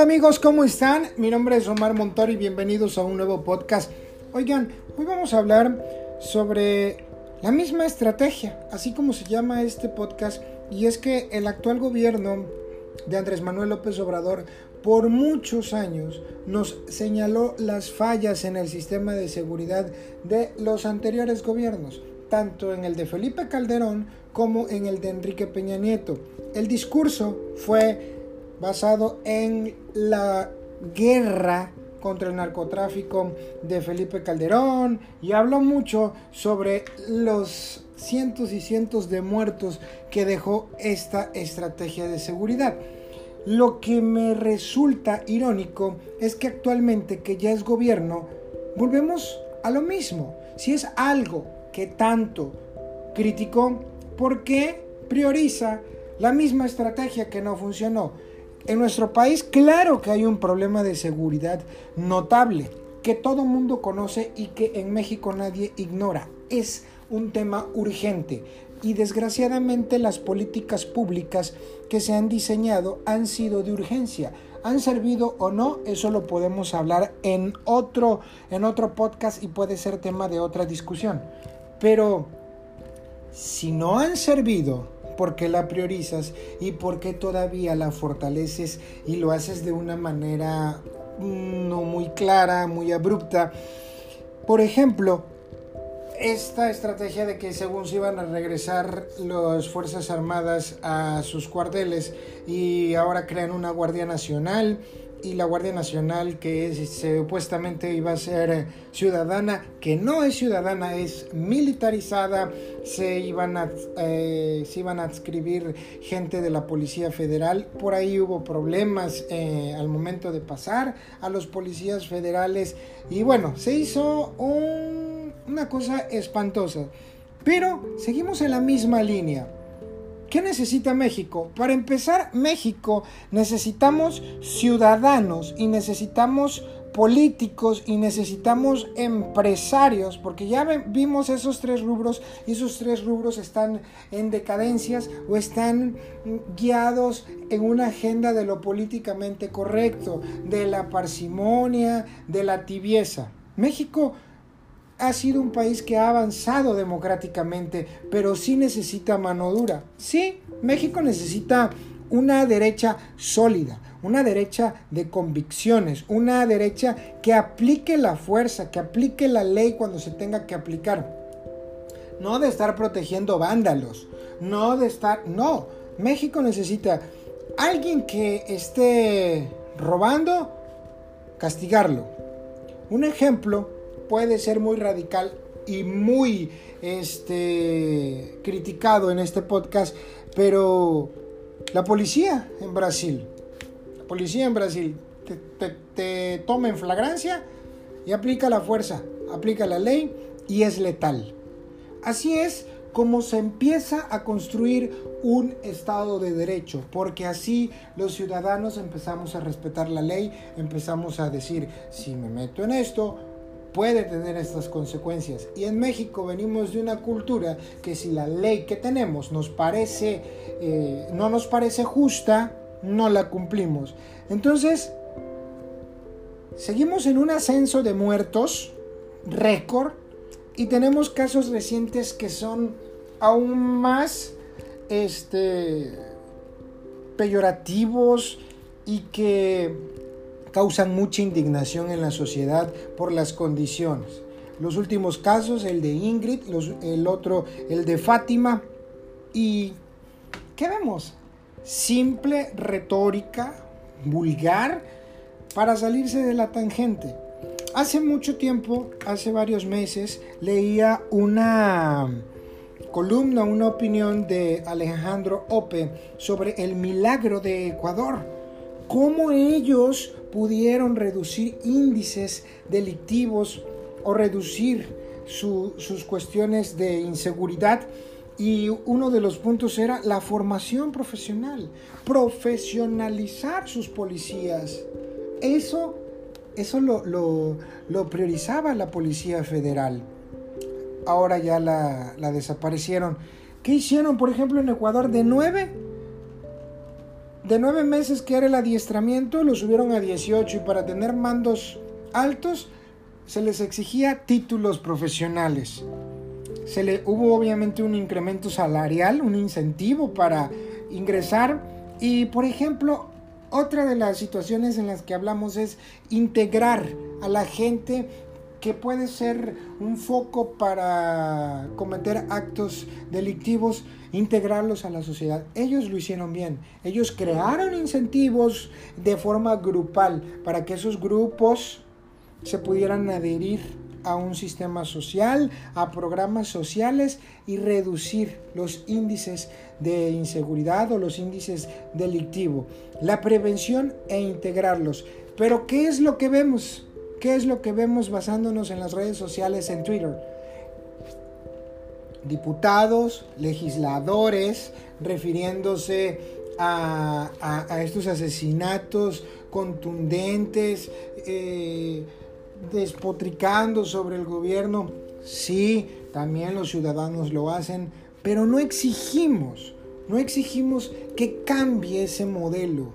Hola amigos, ¿cómo están? Mi nombre es Omar Montori bienvenidos a un nuevo podcast. Oigan, hoy vamos a hablar sobre la misma estrategia, así como se llama este podcast, y es que el actual gobierno de Andrés Manuel López Obrador por muchos años nos señaló las fallas en el sistema de seguridad de los anteriores gobiernos, tanto en el de Felipe Calderón como en el de Enrique Peña Nieto. El discurso fue basado en la guerra contra el narcotráfico de Felipe Calderón y habló mucho sobre los cientos y cientos de muertos que dejó esta estrategia de seguridad. Lo que me resulta irónico es que actualmente que ya es gobierno, volvemos a lo mismo. Si es algo que tanto criticó, ¿por qué prioriza la misma estrategia que no funcionó? En nuestro país, claro que hay un problema de seguridad notable, que todo mundo conoce y que en México nadie ignora. Es un tema urgente y desgraciadamente las políticas públicas que se han diseñado han sido de urgencia. ¿Han servido o no? Eso lo podemos hablar en otro, en otro podcast y puede ser tema de otra discusión. Pero si no han servido, por qué la priorizas y por qué todavía la fortaleces y lo haces de una manera mm, no muy clara, muy abrupta. Por ejemplo, esta estrategia de que según se iban a regresar las Fuerzas Armadas a sus cuarteles y ahora crean una Guardia Nacional y la Guardia Nacional que supuestamente iba a ser ciudadana, que no es ciudadana, es militarizada, se iban a, eh, se iban a adscribir gente de la Policía Federal, por ahí hubo problemas eh, al momento de pasar a los policías federales. Y bueno, se hizo una cosa espantosa, pero seguimos en la misma línea. ¿Qué necesita México? Para empezar, México necesitamos ciudadanos y necesitamos políticos y necesitamos empresarios, porque ya vimos esos tres rubros y esos tres rubros están en decadencias o están guiados en una agenda de lo políticamente correcto, de la parsimonia, de la tibieza. México ha sido un país que ha avanzado democráticamente, pero sí necesita mano dura. Sí, México necesita una derecha sólida, una derecha de convicciones, una derecha que aplique la fuerza, que aplique la ley cuando se tenga que aplicar. No de estar protegiendo vándalos, no de estar... No, México necesita alguien que esté robando, castigarlo. Un ejemplo puede ser muy radical y muy este, criticado en este podcast, pero la policía en Brasil, la policía en Brasil te, te toma en flagrancia y aplica la fuerza, aplica la ley y es letal. Así es como se empieza a construir un Estado de Derecho, porque así los ciudadanos empezamos a respetar la ley, empezamos a decir, si me meto en esto, puede tener estas consecuencias. Y en México venimos de una cultura que si la ley que tenemos nos parece, eh, no nos parece justa, no la cumplimos. Entonces, seguimos en un ascenso de muertos, récord, y tenemos casos recientes que son aún más este, peyorativos y que causan mucha indignación en la sociedad por las condiciones. Los últimos casos, el de Ingrid, el otro, el de Fátima. ¿Y qué vemos? Simple retórica vulgar para salirse de la tangente. Hace mucho tiempo, hace varios meses, leía una columna, una opinión de Alejandro Ope sobre el milagro de Ecuador. Cómo ellos pudieron reducir índices delictivos o reducir sus cuestiones de inseguridad. Y uno de los puntos era la formación profesional, profesionalizar sus policías. Eso, eso lo, lo, priorizaba la Policía Federal. Ahora ya la, la desaparecieron. ¿Qué hicieron, por ejemplo, en Ecuador? De nueve de nueve meses que era el adiestramiento lo subieron a 18 y para tener mandos altos se les exigía títulos profesionales. Se le hubo obviamente un incremento salarial, un incentivo para ingresar y por ejemplo otra de las situaciones en las que hablamos es integrar a la gente que puede ser un foco para cometer actos delictivos, integrarlos a la sociedad. Ellos lo hicieron bien. Ellos crearon incentivos de forma grupal para que esos grupos se pudieran adherir a un sistema social, a programas sociales y reducir los índices de inseguridad o los índices delictivos. La prevención e integrarlos. Pero ¿qué es lo que vemos? ¿Qué es lo que vemos basándonos en las redes sociales, en Twitter? Diputados, legisladores, refiriéndose a, estos asesinatos contundentes, eh, despotricando sobre el gobierno. Sí, también los ciudadanos lo hacen, pero no exigimos, no exigimos que cambie ese modelo,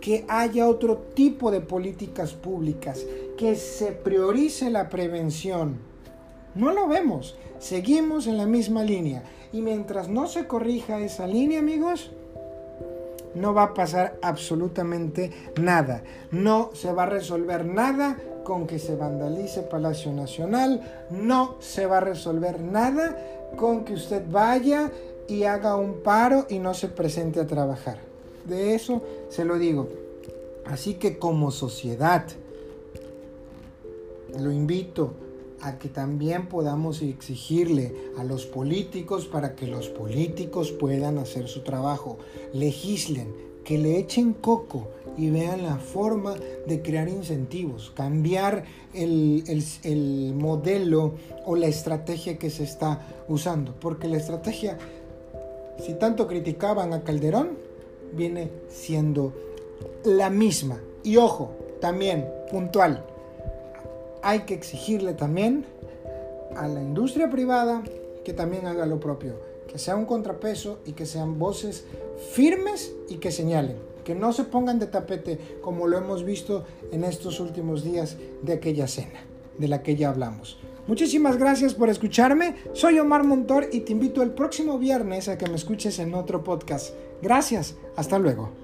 que haya otro tipo de políticas públicas, que se priorice la prevención. No lo vemos, seguimos en la misma línea. Y mientras no se corrija esa línea, amigos, no va a pasar absolutamente nada. No se va a resolver nada con que se vandalice Palacio Nacional. No se va a resolver nada con que usted vaya y haga un paro y no se presente a trabajar. De eso se lo digo. Así que como sociedad, lo invito a que también podamos exigirle a los políticos para que los políticos puedan hacer su trabajo. Legislen, que le echen coco y vean la forma de crear incentivos, cambiar el, el, modelo o la estrategia que se está usando. Porque la estrategia, si tanto criticaban a Calderón, viene siendo la misma. Y ojo, también puntual hay que exigirle también a la industria privada que también haga lo propio, que sea un contrapeso y que sean voces firmes y que señalen, que no se pongan de tapete como lo hemos visto en estos últimos días de aquella cena de la que ya hablamos. Muchísimas gracias por escucharme. Soy Omar Montor y te invito el próximo viernes a que me escuches en otro podcast. Gracias. Hasta luego.